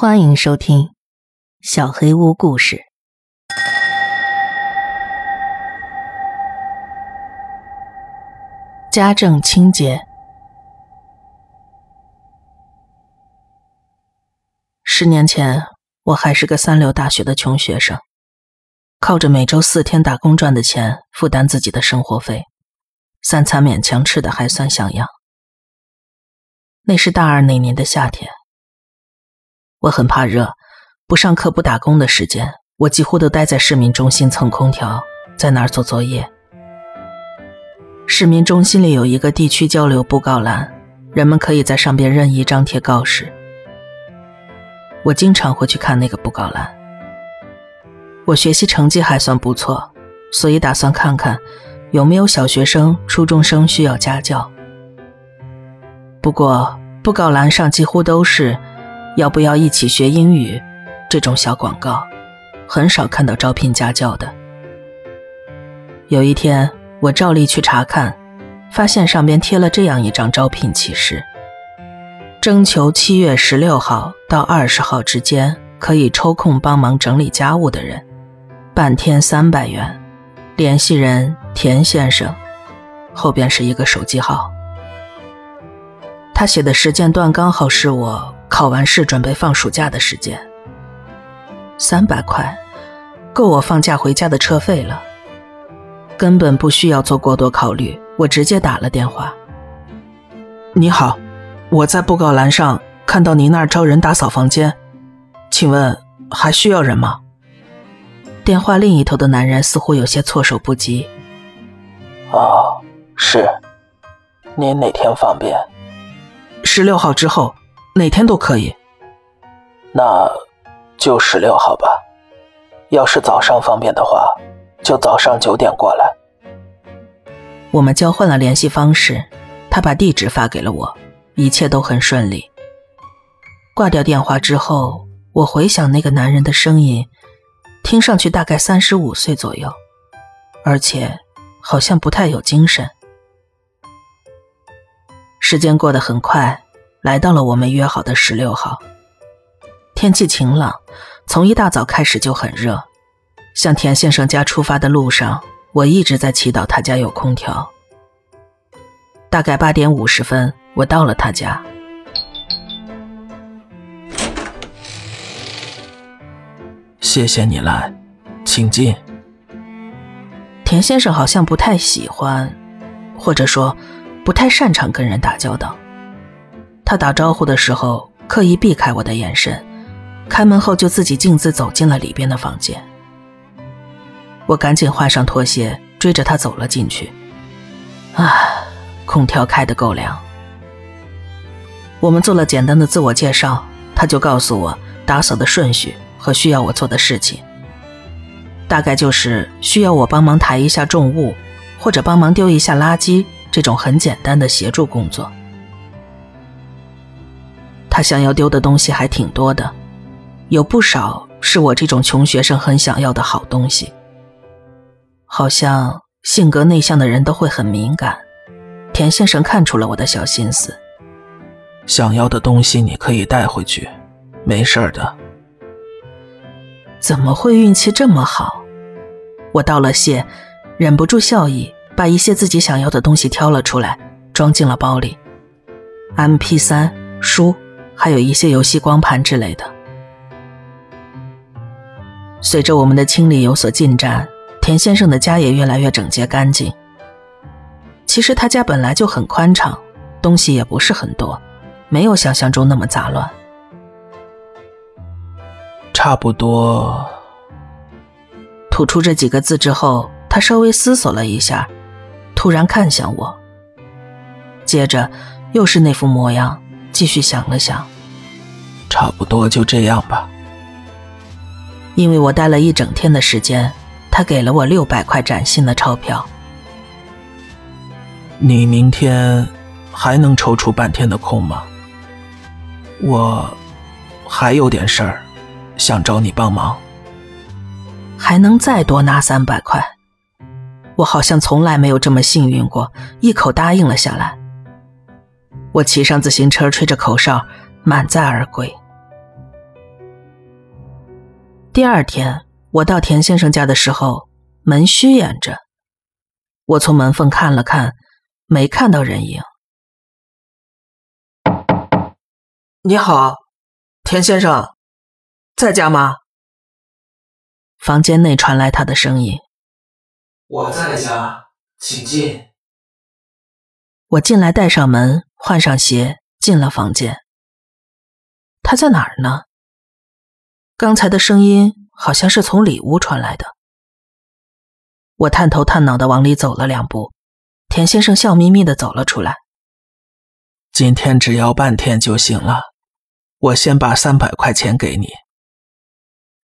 欢迎收听《小黑屋故事》。家政清洁。十年前，我还是个三流大学的穷学生，靠着每周四天打工赚的钱负担自己的生活费，三餐勉强吃的还算像样。那是大二那年的夏天。我很怕热，不上课不打工的时间，我几乎都待在市民中心蹭空调，在那儿做作业。市民中心里有一个地区交流布告栏，人们可以在上边任意张贴告示。我经常会去看那个布告栏。我学习成绩还算不错，所以打算看看有没有小学生、初中生需要家教。不过布告栏上几乎都是。要不要一起学英语？这种小广告，很少看到招聘家教的。有一天，我照例去查看，发现上边贴了这样一张招聘启事：征求七月十六号到二十号之间可以抽空帮忙整理家务的人，半天三百元，联系人田先生。后边是一个手机号。他写的时间段刚好是我。考完试准备放暑假的时间，三百块，够我放假回家的车费了。根本不需要做过多考虑，我直接打了电话。你好，我在布告栏上看到您那儿招人打扫房间，请问还需要人吗？电话另一头的男人似乎有些措手不及。哦，是，您哪天方便？十六号之后。哪天都可以，那就十六号吧。要是早上方便的话，就早上九点过来。我们交换了联系方式，他把地址发给了我，一切都很顺利。挂掉电话之后，我回想那个男人的声音，听上去大概三十五岁左右，而且好像不太有精神。时间过得很快。来到了我们约好的十六号。天气晴朗，从一大早开始就很热。向田先生家出发的路上，我一直在祈祷他家有空调。大概八点五十分，我到了他家。谢谢你来，请进。田先生好像不太喜欢，或者说不太擅长跟人打交道。他打招呼的时候刻意避开我的眼神，开门后就自己径自走进了里边的房间。我赶紧换上拖鞋，追着他走了进去。啊，空调开得够凉。我们做了简单的自我介绍，他就告诉我打扫的顺序和需要我做的事情。大概就是需要我帮忙抬一下重物，或者帮忙丢一下垃圾这种很简单的协助工作。他想要丢的东西还挺多的，有不少是我这种穷学生很想要的好东西。好像性格内向的人都会很敏感，田先生看出了我的小心思。想要的东西你可以带回去，没事的。怎么会运气这么好？我道了谢，忍不住笑意，把一些自己想要的东西挑了出来，装进了包里。M P 三书。还有一些游戏光盘之类的。随着我们的清理有所进展，田先生的家也越来越整洁干净。其实他家本来就很宽敞，东西也不是很多，没有想象中那么杂乱。差不多。吐出这几个字之后，他稍微思索了一下，突然看向我，接着又是那副模样。继续想了想，差不多就这样吧。因为我待了一整天的时间，他给了我六百块崭新的钞票。你明天还能抽出半天的空吗？我还有点事儿，想找你帮忙。还能再多拿三百块？我好像从来没有这么幸运过，一口答应了下来。我骑上自行车，吹着口哨，满载而归。第二天，我到田先生家的时候，门虚掩着。我从门缝看了看，没看到人影。你好，田先生，在家吗？房间内传来他的声音。我在家，请进。我进来，带上门，换上鞋，进了房间。他在哪儿呢？刚才的声音好像是从里屋传来的。我探头探脑的往里走了两步，田先生笑眯眯的走了出来。今天只要半天就行了，我先把三百块钱给你。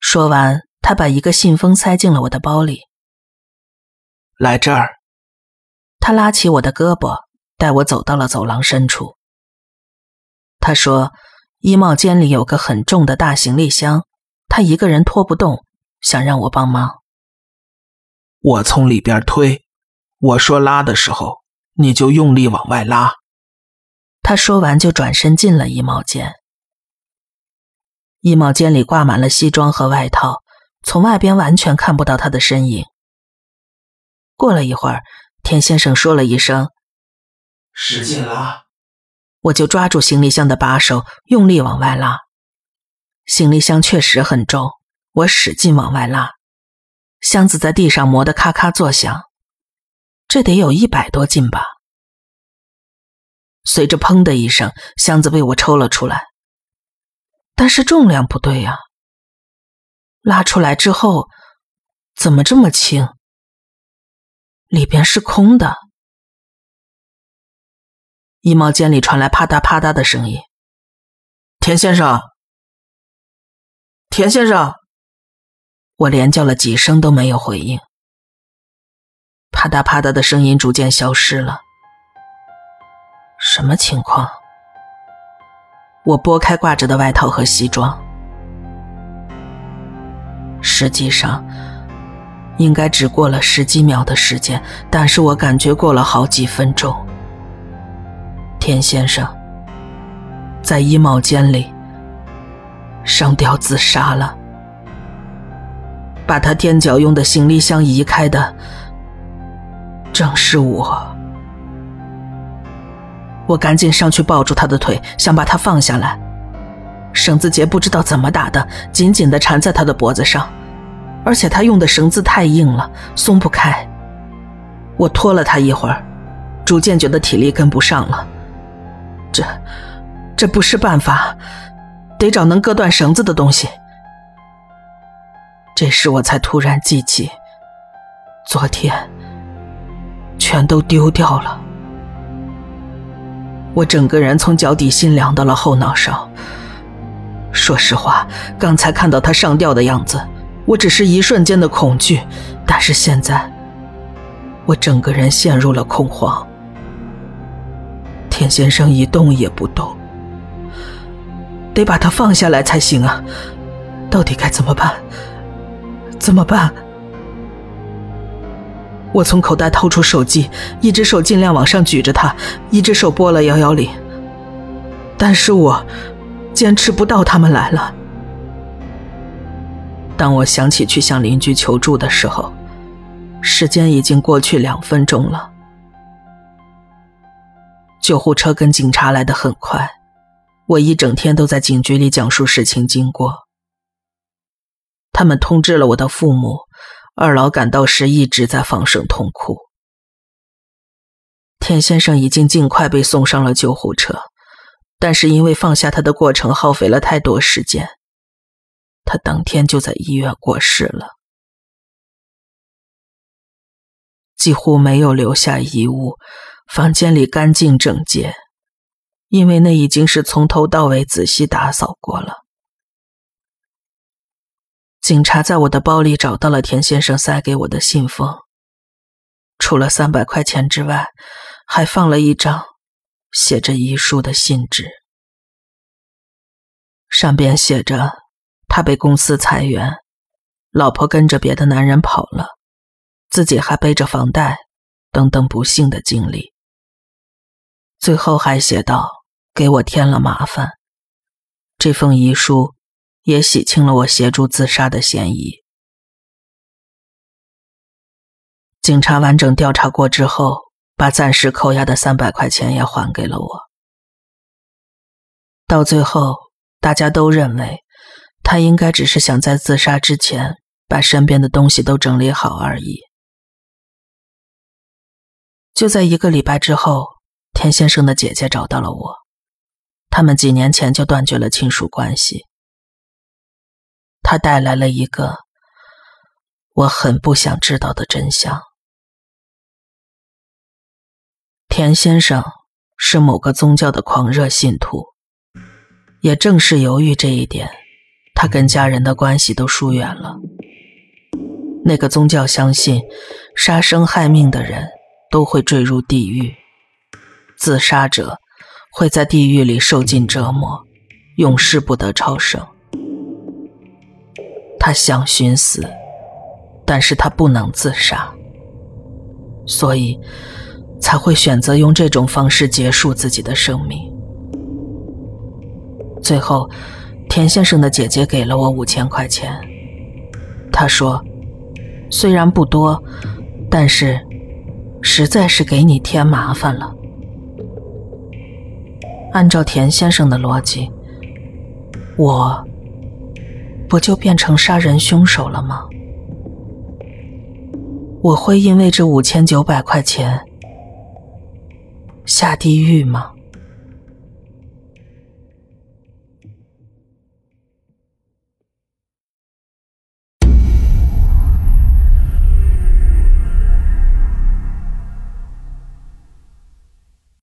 说完，他把一个信封塞进了我的包里。来这儿。他拉起我的胳膊，带我走到了走廊深处。他说：“衣帽间里有个很重的大行李箱，他一个人拖不动，想让我帮忙。”我从里边推，我说拉的时候，你就用力往外拉。他说完就转身进了衣帽间。衣帽间里挂满了西装和外套，从外边完全看不到他的身影。过了一会儿，田先生说了一声：“使劲拉！”我就抓住行李箱的把手，用力往外拉。行李箱确实很重，我使劲往外拉，箱子在地上磨得咔咔作响，这得有一百多斤吧。随着“砰”的一声，箱子被我抽了出来，但是重量不对呀。拉出来之后，怎么这么轻？里边是空的，衣帽间里传来啪嗒啪嗒的声音。田先生，田先生，我连叫了几声都没有回应。啪嗒啪嗒的声音逐渐消失了。什么情况？我拨开挂着的外套和西装，实际上。应该只过了十几秒的时间，但是我感觉过了好几分钟。田先生在衣帽间里上吊自杀了，把他垫脚用的行李箱移开的正是我。我赶紧上去抱住他的腿，想把他放下来，绳子结不知道怎么打的，紧紧的缠在他的脖子上。而且他用的绳子太硬了，松不开。我拖了他一会儿，逐渐觉得体力跟不上了。这，这不是办法，得找能割断绳子的东西。这时我才突然记起，昨天全都丢掉了。我整个人从脚底心凉到了后脑勺。说实话，刚才看到他上吊的样子。我只是一瞬间的恐惧，但是现在，我整个人陷入了恐慌。田先生一动也不动，得把他放下来才行啊！到底该怎么办？怎么办？我从口袋掏出手机，一只手尽量往上举着它，一只手拨了幺幺零，但是我坚持不到他们来了。当我想起去向邻居求助的时候，时间已经过去两分钟了。救护车跟警察来的很快，我一整天都在警局里讲述事情经过。他们通知了我的父母，二老赶到时一直在放声痛哭。田先生已经尽快被送上了救护车，但是因为放下他的过程耗费了太多时间。他当天就在医院过世了，几乎没有留下遗物，房间里干净整洁，因为那已经是从头到尾仔细打扫过了。警察在我的包里找到了田先生塞给我的信封，除了三百块钱之外，还放了一张写着遗书的信纸，上边写着。他被公司裁员，老婆跟着别的男人跑了，自己还背着房贷，等等不幸的经历。最后还写道：“给我添了麻烦。”这封遗书也洗清了我协助自杀的嫌疑。警察完整调查过之后，把暂时扣押的三百块钱也还给了我。到最后，大家都认为他应该只是想在自杀之前把身边的东西都整理好而已。就在一个礼拜之后，田先生的姐姐找到了我，他们几年前就断绝了亲属关系。他带来了一个我很不想知道的真相。田先生是某个宗教的狂热信徒，也正是由于这一点，他跟家人的关系都疏远了。那个宗教相信，杀生害命的人都会坠入地狱，自杀者会在地狱里受尽折磨，永世不得超生。他想寻死，但是他不能自杀，所以。才会选择用这种方式结束自己的生命。最后，田先生的姐姐给了我五千块钱。她说：“虽然不多，但是实在是给你添麻烦了。”按照田先生的逻辑，我不就变成杀人凶手了吗？我会因为这五千九百块钱。下地狱吗？